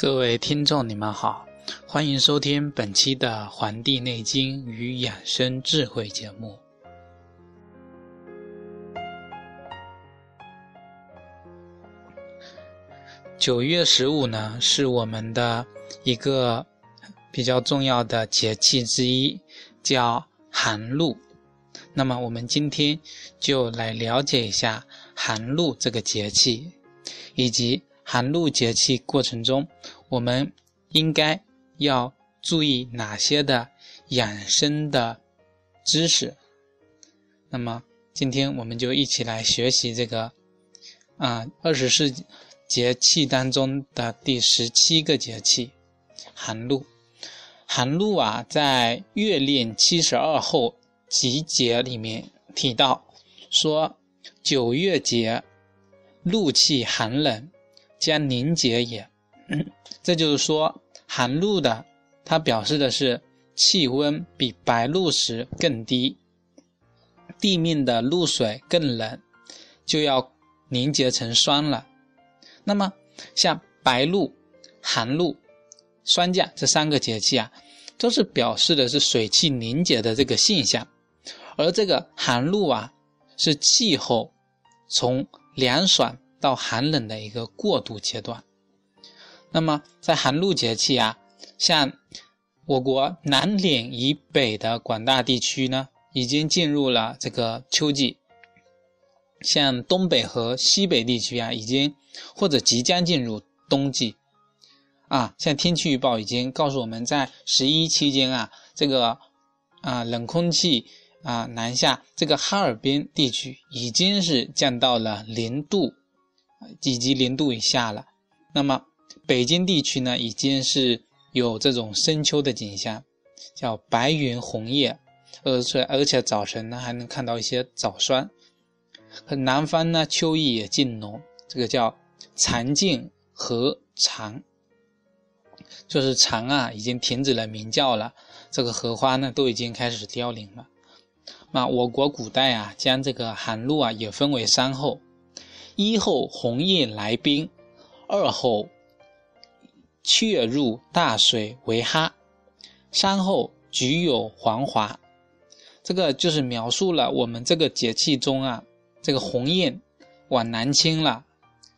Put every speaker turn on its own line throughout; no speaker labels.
各位听众，你们好，欢迎收听本期的《黄帝内经与养生智慧》节目。九月十五呢，是我们的一个比较重要的节气之一，叫寒露。那么，我们今天就来了解一下寒露这个节气，以及。寒露节气过程中，我们应该要注意哪些的养生的知识？那么今天我们就一起来学习这个啊二十四节气当中的第十七个节气——寒露。寒露啊，在《月令七十二候集解》里面提到说：“九月节，露气寒冷。”将凝结也，这就是说，寒露的，它表示的是气温比白露时更低，地面的露水更冷，就要凝结成霜了。那么，像白露、寒露、霜降这三个节气啊，都是表示的是水汽凝结的这个现象，而这个寒露啊，是气候从凉爽。到寒冷的一个过渡阶段，那么在寒露节气啊，像我国南岭以北的广大地区呢，已经进入了这个秋季；像东北和西北地区啊，已经或者即将进入冬季。啊，像天气预报已经告诉我们在十一期间啊，这个啊冷空气啊南下，这个哈尔滨地区已经是降到了零度。以及零度以下了，那么北京地区呢，已经是有这种深秋的景象，叫白云红叶，而且而且早晨呢还能看到一些早霜。南方呢，秋意也渐浓，这个叫蝉尽荷长，就是蝉啊已经停止了鸣叫了，这个荷花呢都已经开始凋零了。那我国古代啊，将这个寒露啊也分为三候。一候红叶来宾，二候雀入大水为哈，三后菊有黄华。这个就是描述了我们这个节气中啊，这个鸿雁往南迁了，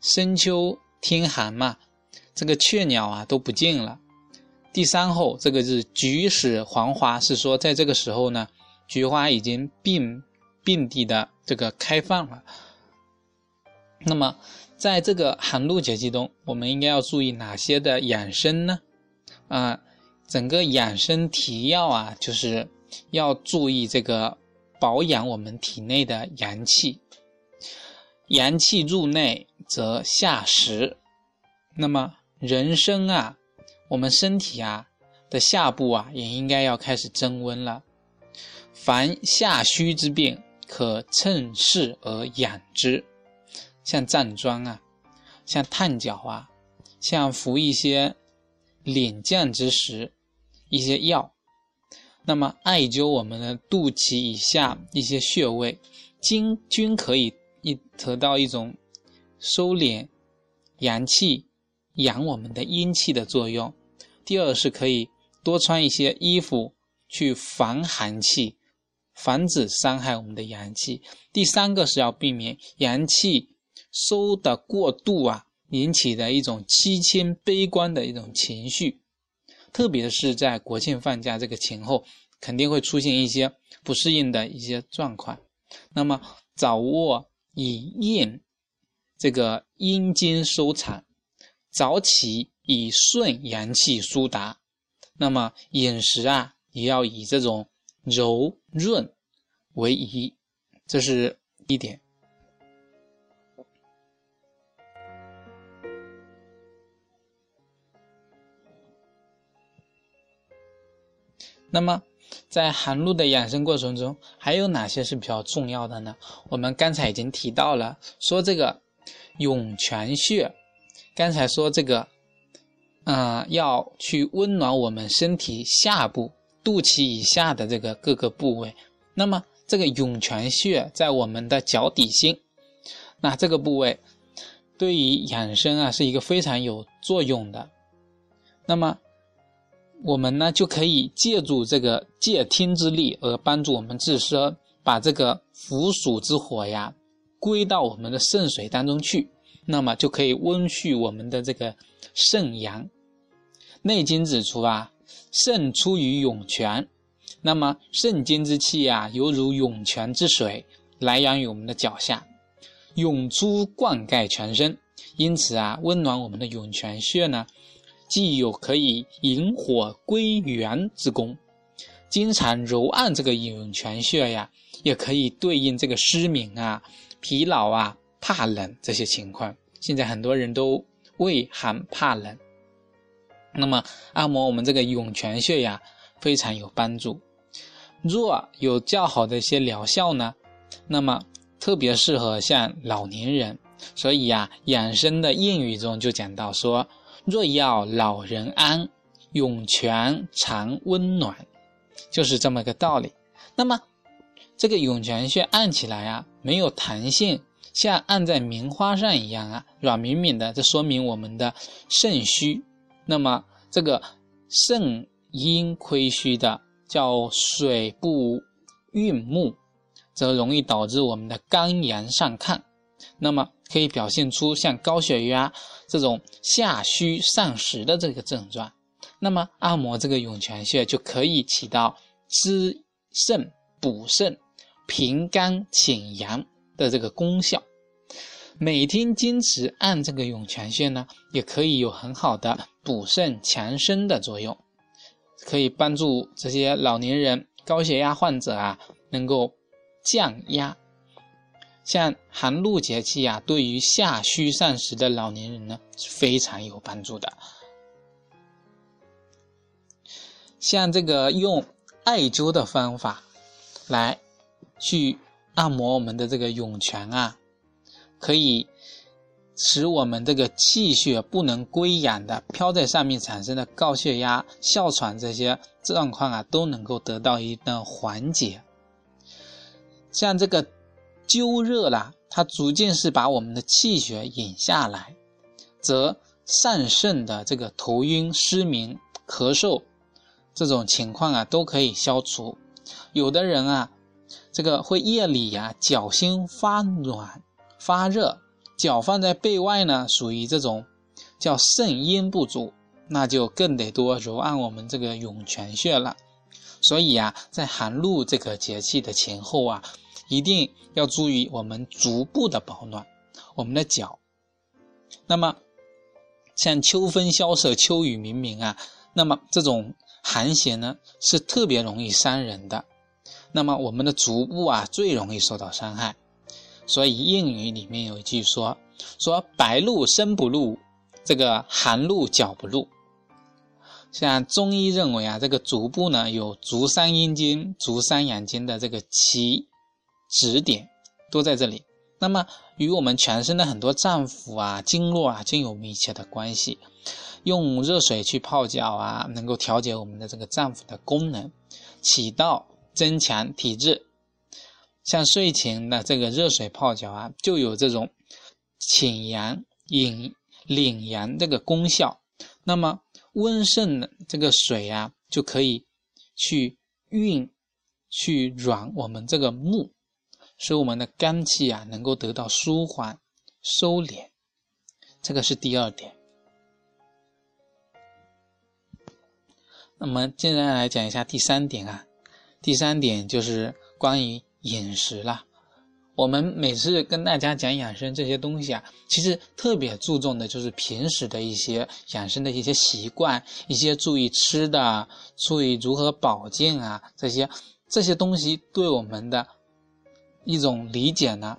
深秋天寒嘛，这个雀鸟啊都不见了。第三后这个是菊始黄华，是说在这个时候呢，菊花已经并并蒂的这个开放了。那么，在这个寒露节气中，我们应该要注意哪些的养生呢？啊，整个养生提要啊，就是要注意这个保养我们体内的阳气。阳气入内则下实。那么，人生啊，我们身体啊的下部啊，也应该要开始增温了。凡下虚之病，可趁势而养之。像站桩啊，像探脚啊，像服一些敛降之时一些药，那么艾灸我们的肚脐以下一些穴位，均均可以一得到一种收敛阳气、养我们的阴气的作用。第二是可以多穿一些衣服去防寒气，防止伤害我们的阳气。第三个是要避免阳气。收的过度啊，引起的一种凄清悲观的一种情绪，特别是在国庆放假这个前后，肯定会出现一些不适应的一些状况。那么早卧以验这个阴经收藏，早起以顺阳气疏达。那么饮食啊，也要以这种柔润为宜，这是一点。那么，在寒露的养生过程中，还有哪些是比较重要的呢？我们刚才已经提到了，说这个涌泉穴，刚才说这个，嗯，要去温暖我们身体下部肚脐以下的这个各个部位。那么，这个涌泉穴在我们的脚底心，那这个部位对于养生啊是一个非常有作用的。那么我们呢就可以借助这个借听之力，而帮助我们自身把这个腐暑之火呀归到我们的肾水当中去，那么就可以温煦我们的这个肾阳。《内经》指出啊，肾出于涌泉，那么肾经之气呀，犹如涌泉之水，来源于我们的脚下，涌出灌溉全身。因此啊，温暖我们的涌泉穴呢。既有可以引火归元之功，经常揉按这个涌泉穴呀，也可以对应这个失眠啊、疲劳啊、怕冷这些情况。现在很多人都畏寒怕冷，那么按摩我们这个涌泉穴呀，非常有帮助。若有较好的一些疗效呢，那么特别适合像老年人。所以呀，养生的谚语中就讲到说。若要老人安，涌泉常温暖，就是这么个道理。那么，这个涌泉穴按起来啊，没有弹性，像按在棉花上一样啊，软绵绵的，这说明我们的肾虚。那么，这个肾阴亏虚的，叫水不运木，则容易导致我们的肝阳上亢。那么可以表现出像高血压这种下虚上实的这个症状，那么按摩这个涌泉穴就可以起到滋肾补肾、平肝潜阳的这个功效。每天坚持按这个涌泉穴呢，也可以有很好的补肾强身的作用，可以帮助这些老年人、高血压患者啊，能够降压。像寒露节气啊，对于下虚上实的老年人呢是非常有帮助的。像这个用艾灸的方法来去按摩我们的这个涌泉啊，可以使我们这个气血不能归养的飘在上面产生的高血压、哮喘这些状况啊，都能够得到一定的缓解。像这个。灸热了，它逐渐是把我们的气血引下来，则上肾的这个头晕、失眠、咳嗽这种情况啊，都可以消除。有的人啊，这个会夜里呀脚心发暖、发热，脚放在背外呢，属于这种叫肾阴不足，那就更得多揉按我们这个涌泉穴了。所以呀，在寒露这个节气的前后啊。一定要注意我们足部的保暖，我们的脚。那么，像秋风萧瑟、秋雨绵绵啊，那么这种寒邪呢是特别容易伤人的。那么我们的足部啊最容易受到伤害。所以谚语里面有一句说：“说白露身不露，这个寒露脚不露。”像中医认为啊，这个足部呢有足三阴经、足三阳经的这个脐。指点都在这里，那么与我们全身的很多脏腑啊、经络啊，均有密切的关系。用热水去泡脚啊，能够调节我们的这个脏腑的功能，起到增强体质。像睡前的这个热水泡脚啊，就有这种潜阳、引领阳这个功效。那么温肾的这个水啊，就可以去运、去软我们这个木。使我们的肝气啊能够得到舒缓、收敛，这个是第二点。那么接下来讲一下第三点啊，第三点就是关于饮食了。我们每次跟大家讲养生这些东西啊，其实特别注重的就是平时的一些养生的一些习惯，一些注意吃的、注意如何保健啊，这些这些东西对我们的。一种理解呢，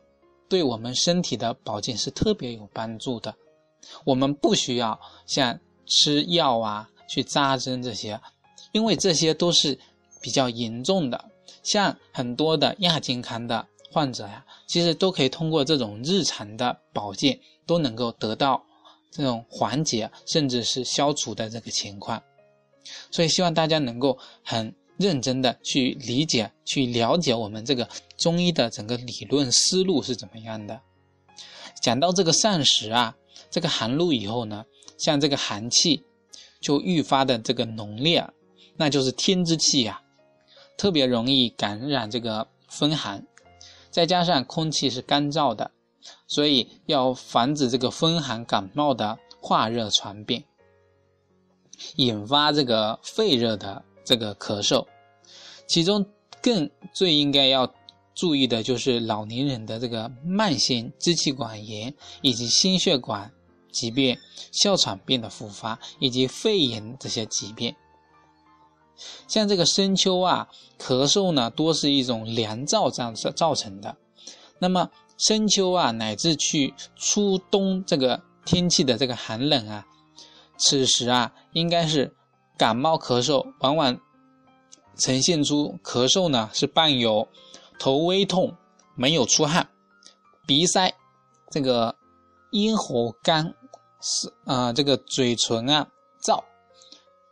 对我们身体的保健是特别有帮助的。我们不需要像吃药啊、去扎针这些，因为这些都是比较严重的。像很多的亚健康的患者呀，其实都可以通过这种日常的保健，都能够得到这种缓解，甚至是消除的这个情况。所以希望大家能够很。认真的去理解、去了解我们这个中医的整个理论思路是怎么样的。讲到这个膳食啊，这个寒露以后呢，像这个寒气就愈发的这个浓烈，那就是天之气呀，特别容易感染这个风寒。再加上空气是干燥的，所以要防止这个风寒感冒的化热传变，引发这个肺热的这个咳嗽。其中更最应该要注意的就是老年人的这个慢性支气管炎以及心血管疾病、哮喘病的复发以及肺炎这些疾病。像这个深秋啊，咳嗽呢多是一种凉燥这样子造成的。那么深秋啊，乃至去初冬这个天气的这个寒冷啊，此时啊，应该是感冒咳嗽往往。呈现出咳嗽呢是伴有头微痛，没有出汗，鼻塞，这个咽喉干，是啊，这个嘴唇啊燥，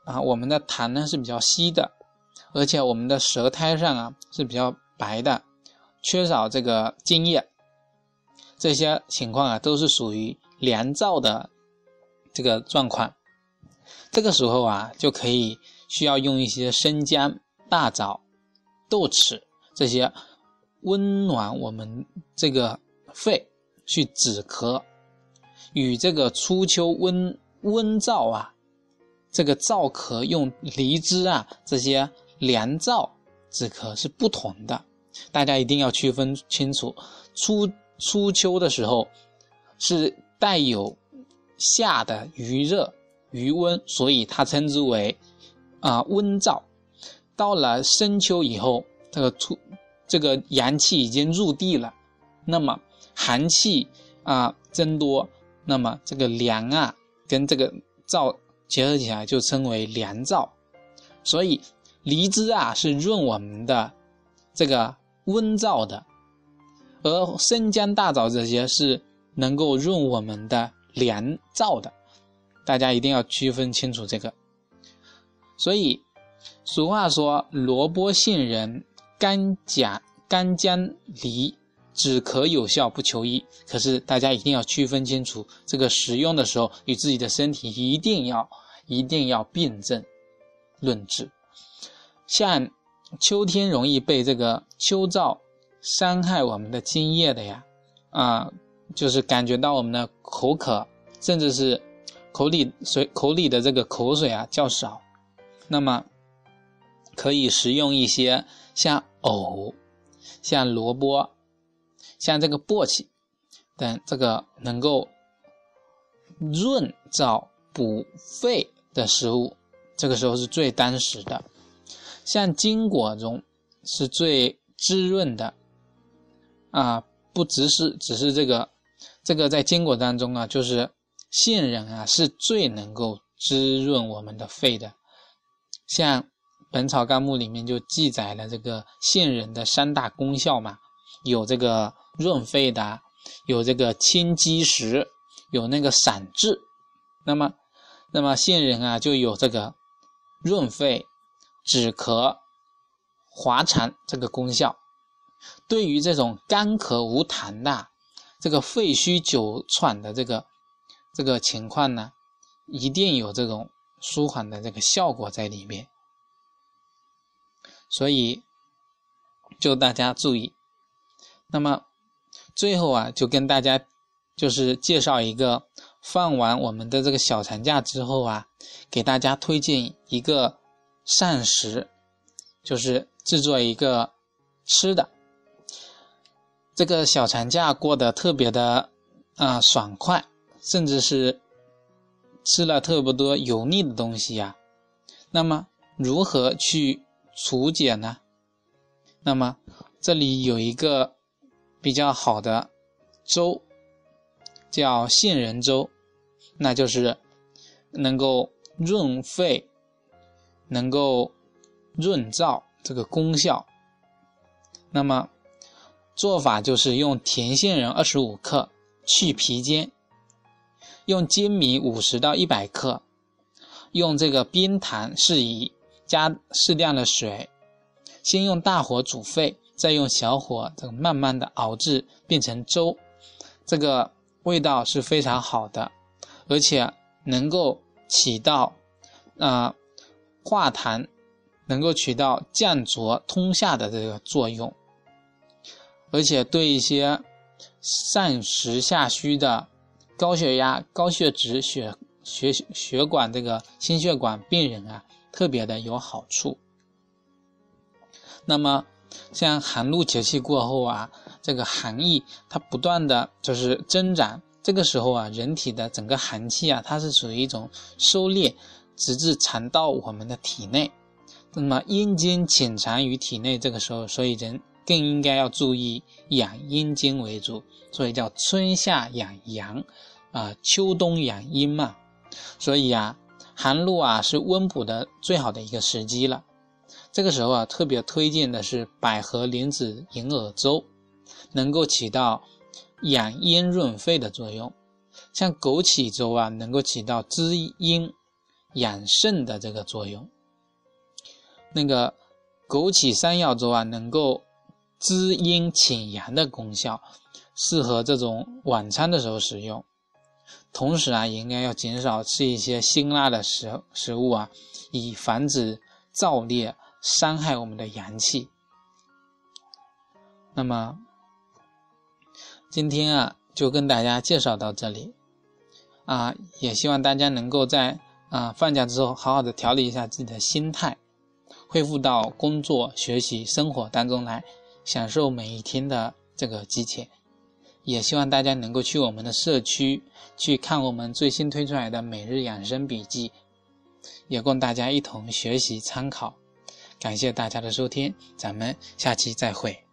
啊，我们的痰呢是比较稀的，而且我们的舌苔上啊是比较白的，缺少这个津液，这些情况啊都是属于凉燥的这个状况，这个时候啊就可以需要用一些生姜。大枣、豆豉这些温暖我们这个肺，去止咳，与这个初秋温温燥啊，这个燥咳用梨汁啊这些凉燥止咳是不同的，大家一定要区分清楚。初初秋的时候是带有夏的余热余温，所以它称之为啊温燥。到了深秋以后，这个出这个阳气已经入地了，那么寒气啊增多，那么这个凉啊跟这个燥结合起来就称为凉燥。所以梨汁啊是润我们的这个温燥的，而生姜、大枣这些是能够润我们的凉燥的。大家一定要区分清楚这个。所以。俗话说：“萝卜、杏仁、干姜、干姜、梨，止咳有效，不求医。”可是大家一定要区分清楚，这个使用的时候与自己的身体一定要、一定要辩证论治。像秋天容易被这个秋燥伤害我们的津液的呀，啊，就是感觉到我们的口渴，甚至是口里水、口里的这个口水啊较少，那么。可以食用一些像藕、像萝卜、像这个簸箕等这个能够润燥补肺的食物，这个时候是最当时的。像金果中是最滋润的啊，不只是只是这个这个在坚果当中啊，就是杏仁啊是最能够滋润我们的肺的，像。《本草纲目》里面就记载了这个杏仁的三大功效嘛，有这个润肺的，有这个清积食，有那个散滞。那么，那么杏仁啊就有这个润肺、止咳、滑痰这个功效。对于这种干咳无痰的、这个肺虚久喘的这个这个情况呢，一定有这种舒缓的这个效果在里面。所以，就大家注意。那么，最后啊，就跟大家就是介绍一个，放完我们的这个小长假之后啊，给大家推荐一个膳食，就是制作一个吃的。这个小长假过得特别的啊爽快，甚至是吃了特别多油腻的东西呀。那么，如何去？除解呢？那么这里有一个比较好的粥，叫杏仁粥，那就是能够润肺、能够润燥这个功效。那么做法就是用甜杏仁二十五克去皮煎，用粳米五十到一百克，用这个冰糖适宜。加适量的水，先用大火煮沸，再用小火这个慢慢的熬制变成粥，这个味道是非常好的，而且能够起到啊化痰，能够起到降浊通下的这个作用，而且对一些上实下虚的高血压、高血脂、血血血管这个心血管病人啊，特别的有好处。那么，像寒露节气过后啊，这个寒意它不断的就是增长，这个时候啊，人体的整个寒气啊，它是属于一种收敛，直至藏到我们的体内。那么阴经潜藏于体内，这个时候，所以人更应该要注意养阴经为主，所以叫春夏养阳，啊，秋冬养阴嘛。所以啊，寒露啊是温补的最好的一个时机了。这个时候啊，特别推荐的是百合莲子银耳粥，能够起到养阴润肺的作用。像枸杞粥啊，能够起到滋阴养肾的这个作用。那个枸杞山药粥啊，能够滋阴潜阳的功效，适合这种晚餐的时候食用。同时啊，也应该要减少吃一些辛辣的食食物啊，以防止燥烈。伤害我们的阳气。那么，今天啊，就跟大家介绍到这里，啊，也希望大家能够在啊放假之后，好好的调理一下自己的心态，恢复到工作、学习、生活当中来，享受每一天的这个激情。也希望大家能够去我们的社区去看我们最新推出来的每日养生笔记，也供大家一同学习参考。感谢大家的收听，咱们下期再会。